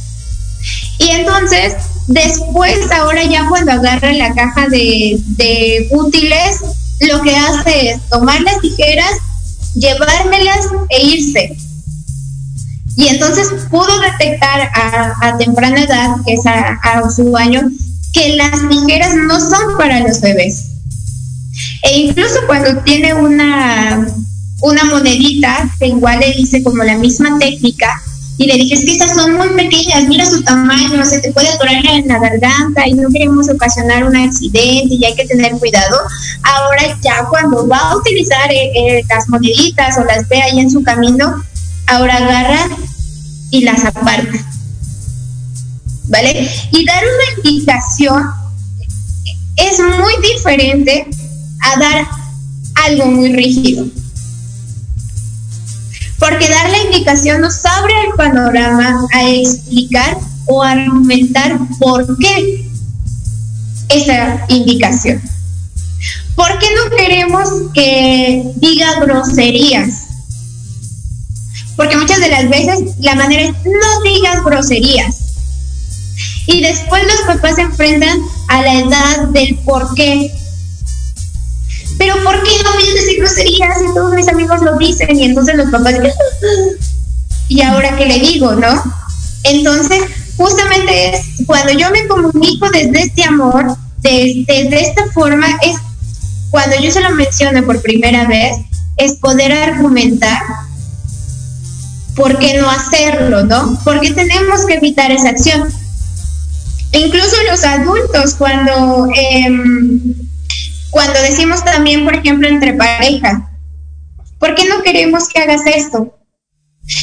y entonces, después, ahora ya cuando agarra la caja de, útiles, lo que hace es tomar las tijeras llevármelas e irse. Y entonces pudo detectar a, temprana edad, que es a, su año, que las tijeras no son para los bebés. E incluso cuando tiene una, una monedita, que igual le hice como la misma técnica, y le dije, es que estas son muy pequeñas, mira su tamaño, se te puede atorar en la garganta y no queremos ocasionar un accidente y hay que tener cuidado. Ahora ya cuando va a utilizar eh, eh, las moneditas o las ve ahí en su camino, ahora agarra y las aparta. ¿Vale? Y dar una indicación es muy diferente a dar algo muy rígido. Porque dar la indicación nos abre el panorama a explicar o argumentar por qué esa indicación. ¿Por qué no queremos que diga groserías? Porque muchas de las veces la manera es no digas groserías. Y después los papás se enfrentan a la edad del por qué pero ¿por qué no a decir groserías y todos mis amigos lo dicen? Y entonces los papás dicen, ¿y ahora qué le digo, no? Entonces, justamente es cuando yo me comunico desde este amor, desde, esta forma, es cuando yo se lo menciono por primera vez, es poder argumentar por qué no hacerlo, ¿no? Porque tenemos que evitar esa acción. Incluso los adultos, cuando em, cuando decimos también, por ejemplo, entre pareja, ¿por qué no queremos que hagas esto?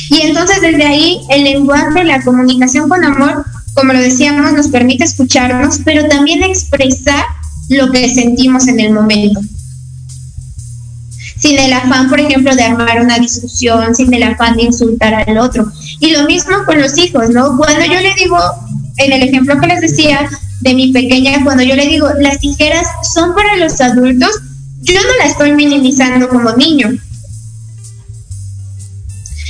Y entonces desde ahí el lenguaje, la comunicación con amor, como lo decíamos, nos permite escucharnos, pero también expresar lo que sentimos en el momento. Sin el afán, por ejemplo, de armar una discusión, sin el afán de insultar al otro. Y lo mismo con los hijos, ¿no? Cuando yo le digo, en el ejemplo que les decía, de mi pequeña, cuando yo le digo, las tijeras son para los adultos, yo no la estoy minimizando como niño,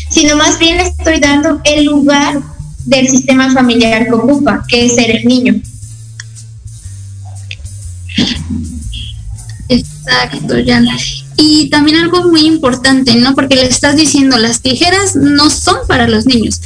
sino más bien le estoy dando el lugar del sistema familiar que ocupa, que es ser el niño. Exacto, Jan. Y también algo muy importante, ¿no? Porque le estás diciendo, las tijeras no son para los niños.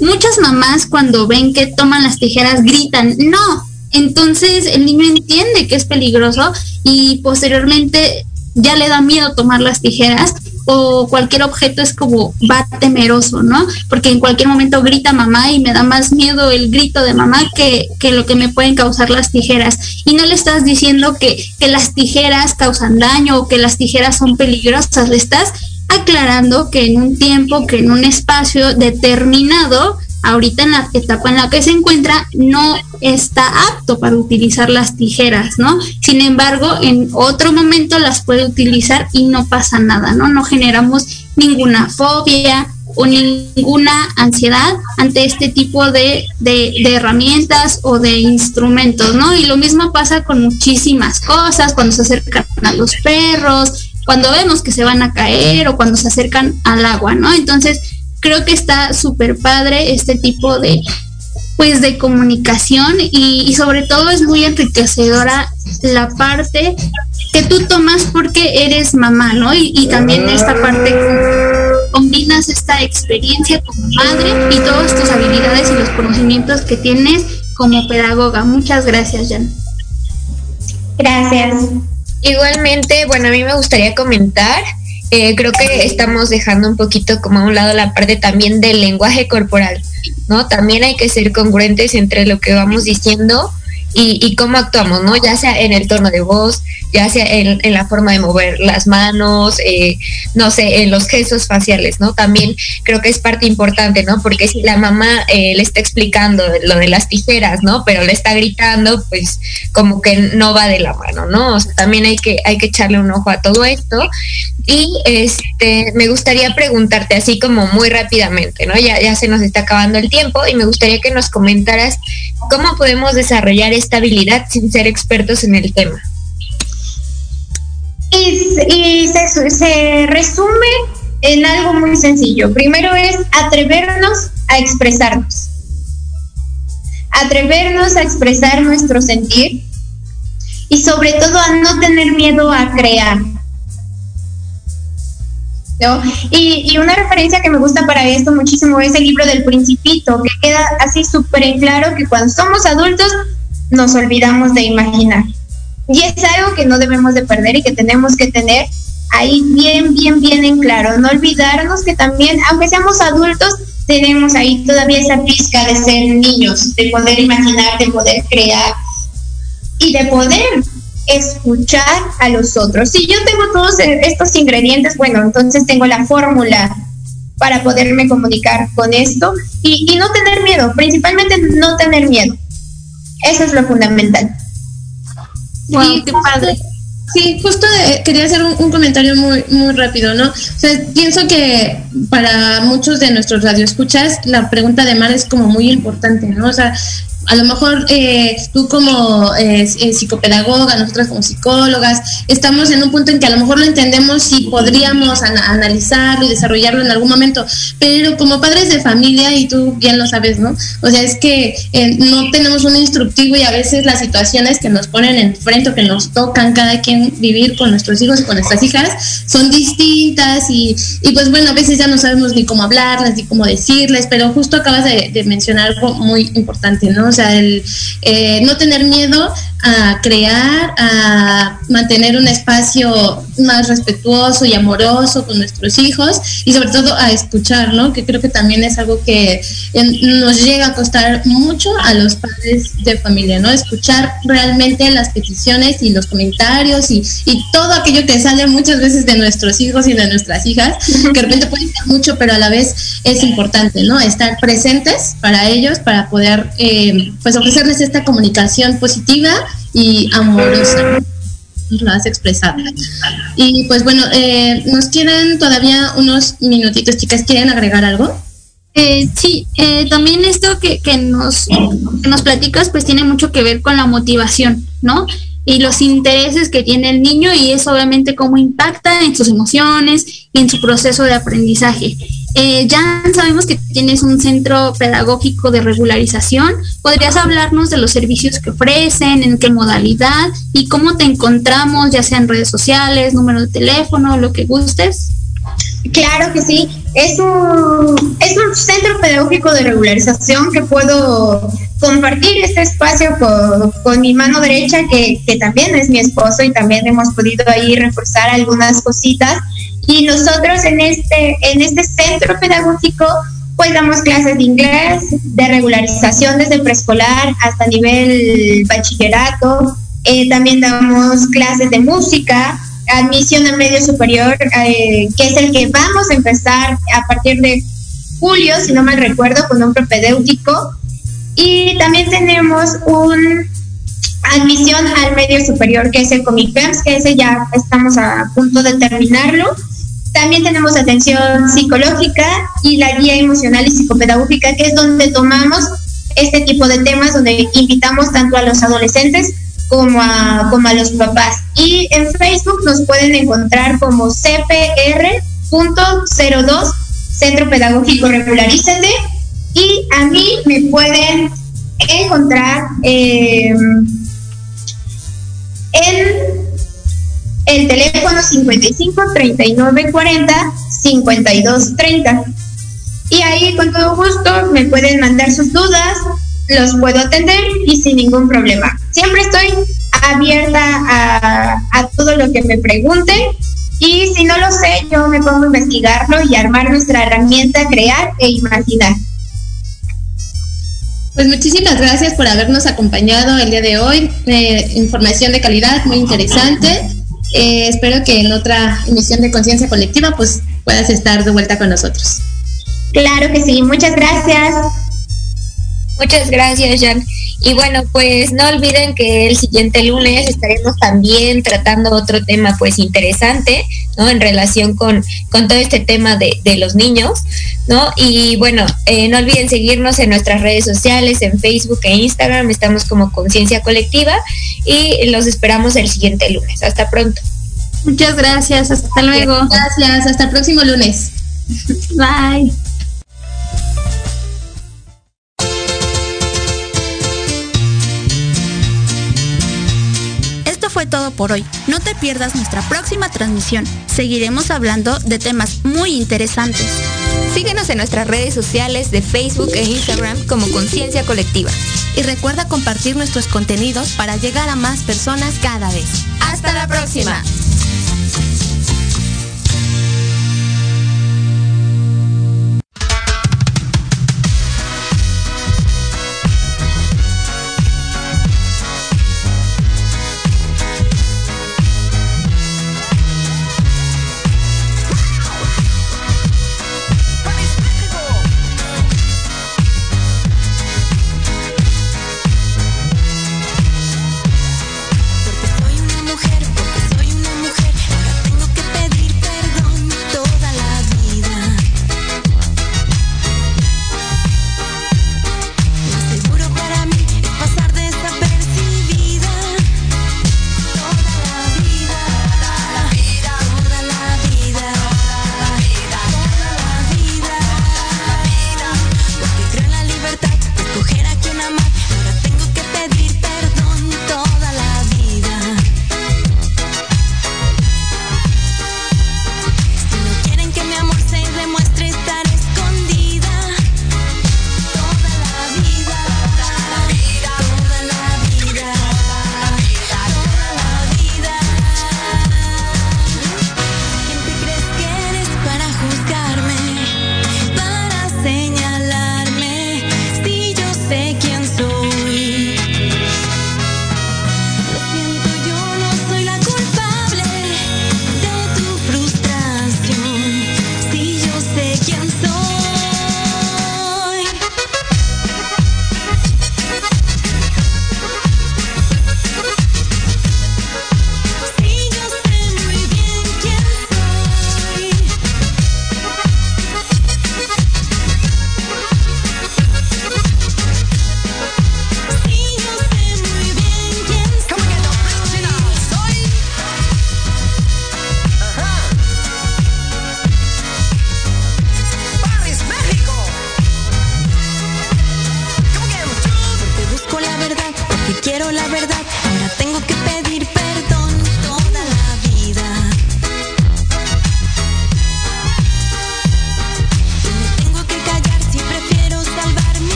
Muchas mamás cuando ven que toman las tijeras gritan, no, entonces el niño entiende que es peligroso y posteriormente ya le da miedo tomar las tijeras o cualquier objeto es como va temeroso, ¿no? Porque en cualquier momento grita mamá y me da más miedo el grito de mamá que, lo que me pueden causar las tijeras. Y no le estás diciendo que, que las tijeras causan daño o que las tijeras son peligrosas, le estás aclarando que en un tiempo, que en un espacio determinado, ahorita en la etapa en la que se encuentra no está apto para utilizar las tijeras, ¿no? Sin embargo, en otro momento las puede utilizar y no pasa nada, ¿no? No generamos ninguna fobia o ninguna ansiedad ante este tipo de, de, de herramientas o de instrumentos, ¿no? Y lo mismo pasa con muchísimas cosas, cuando se acercan a los perros, cuando vemos que se van a caer o cuando se acercan al agua, ¿no? Entonces, creo que está súper padre este tipo de pues de comunicación y, sobre todo es muy enriquecedora la parte que tú tomas porque eres mamá, ¿no? Y, también esta parte combinas esta experiencia como madre y todas tus habilidades y los conocimientos que tienes como pedagoga. Muchas gracias, Jan. Gracias. Igualmente, bueno, a mí me gustaría comentar eh, creo que estamos dejando un poquito como a un lado la parte también del lenguaje corporal, ¿no? También hay que ser congruentes entre lo que vamos diciendo y, cómo actuamos, ¿no? Ya sea en el tono de voz, ya sea en, la forma de mover las manos, eh, no sé, en los gestos faciales, ¿no? También creo que es parte importante, ¿no? Porque si la mamá eh, le está explicando lo de las tijeras, ¿no? Pero le está gritando, pues como que no va de la mano, ¿no? O sea, también hay que, hay que echarle un ojo a todo esto. Y este, me gustaría preguntarte así como muy rápidamente, ¿no? Ya, ya se nos está acabando el tiempo y me gustaría que nos comentaras cómo podemos desarrollar esta habilidad sin ser expertos en el tema. Y, se, resume en algo muy sencillo. Primero es atrevernos a expresarnos. Atrevernos a expresar nuestro sentir y sobre todo a no tener miedo a crear ¿no? Y, una referencia que me gusta para esto muchísimo es el libro del principito, que queda así súper claro que cuando somos adultos nos olvidamos de imaginar. Y es algo que no debemos de perder y que tenemos que tener ahí bien, bien, bien en claro. No olvidarnos que también, aunque seamos adultos, tenemos ahí todavía esa pizca de ser niños, de poder imaginar, de poder crear y de poder escuchar a los otros. Si yo tengo todos estos ingredientes, bueno, entonces tengo la fórmula para poderme comunicar con esto y, no tener miedo, principalmente no tener miedo. Eso es lo fundamental. Wow, qué padre. Sí, justo eh, quería hacer un, comentario muy muy rápido, ¿no? O sea, pienso que para muchos de nuestros radioescuchas la pregunta de Mar es como muy importante, ¿no? O sea, a lo mejor eh, tú como eh, eh, psicopedagoga, nosotras como psicólogas, estamos en un punto en que a lo mejor lo entendemos y podríamos analizarlo y desarrollarlo en algún momento, pero como padres de familia, y tú bien lo sabes, ¿no? O sea, es que no tenemos un instructivo y a veces las situaciones que nos ponen enfrente o que nos tocan cada quien vivir con nuestros hijos y con nuestras hijas son distintas y, pues bueno, a veces ya no sabemos ni cómo hablarlas ni cómo decirles, pero justo acabas de mencionar algo muy importante, ¿no? Sea, el eh, no tener miedo a crear, a mantener un espacio más respetuoso y amoroso con nuestros hijos y sobre todo a escuchar, ¿no? Que creo que también es algo que nos llega a costar mucho a los padres de familia, ¿no? Escuchar realmente las peticiones y los comentarios y, y todo aquello que sale muchas veces de nuestros hijos y de nuestras hijas, que de repente puede ser mucho, pero a la vez es importante, ¿no? Estar presentes para ellos, para poder, eh, pues, ofrecerles esta comunicación positiva y amorosa. Lo has expresado. Y pues bueno, eh, nos quedan todavía unos minutitos, chicas. ¿Quieren agregar algo? Eh, sí, eh, también esto que, que, nos, que nos platicas pues tiene mucho que ver con la motivación, ¿no? y los intereses que tiene el niño y eso obviamente cómo impacta en sus emociones y en su proceso de aprendizaje. Eh, ya sabemos que tienes un centro pedagógico de regularización. ¿Podrías hablarnos de los servicios que ofrecen, en qué modalidad y cómo te encontramos, ya sea en redes sociales, número de teléfono, lo que gustes? Claro que sí. Es un, es un centro pedagógico de regularización que puedo compartir este espacio con, mi mano derecha, que, que, también es mi esposo y también hemos podido ahí reforzar algunas cositas. Y nosotros en este, en este centro pedagógico pues damos clases de inglés, de regularización desde preescolar hasta nivel bachillerato. Eh, también damos clases de música, admisión a medio superior, eh, que es el que vamos a empezar a partir de julio, si no mal recuerdo, con un propedéutico. Y también tenemos un admisión al medio superior, que es el COMIPEMS, que ese ya estamos a punto de terminarlo. También tenemos atención psicológica y la guía emocional y psicopedagógica, que es donde tomamos este tipo de temas, donde invitamos tanto a los adolescentes como a, como a los papás. Y en Facebook nos pueden encontrar como CPR.02 Centro Pedagógico Regularízate. Y a mí me pueden encontrar em, en el teléfono 55 39 40 52 30. Y ahí con todo gusto me pueden mandar sus dudas, los puedo atender y sin ningún problema. Siempre estoy abierta a, todo lo que me pregunten y si no lo sé, yo me pongo a investigarlo y armar nuestra herramienta, crear e imaginar. Pues muchísimas gracias por habernos acompañado el día de hoy. Eh, información de calidad muy interesante. Eh, espero que en otra emisión de Conciencia Colectiva pues puedas estar de vuelta con nosotros. Claro que sí, muchas gracias. Muchas gracias, Jan. Y bueno, pues no olviden que el siguiente lunes estaremos también tratando otro tema pues interesante, ¿no? En relación con, con todo este tema de, de los niños, ¿no? Y bueno, eh, no olviden seguirnos en nuestras redes sociales, en Facebook e Instagram, estamos como Conciencia Colectiva y los esperamos el siguiente lunes. Hasta pronto. Muchas gracias, hasta luego. Gracias, hasta el próximo lunes. Bye. Esto fue todo por hoy. No te pierdas nuestra próxima transmisión. Seguiremos hablando de temas muy interesantes. Síguenos en nuestras redes sociales de Facebook e Instagram como Conciencia Colectiva. Y recuerda compartir nuestros contenidos para llegar a más personas cada vez. ¡Hasta la próxima!